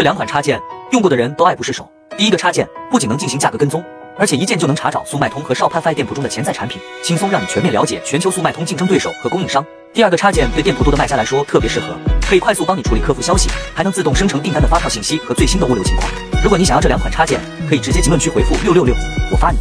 这两款插件用过的人都爱不释手。第一个插件不仅能进行价格跟踪，而且一键就能查找速卖通和少潘 Fi 店铺中的潜在产品，轻松让你全面了解全球速卖通竞争对手和供应商。第二个插件对店铺多的卖家来说特别适合，可以快速帮你处理客服消息，还能自动生成订单的发票信息和最新的物流情况。如果你想要这两款插件，可以直接评论区回复六六六，我发你。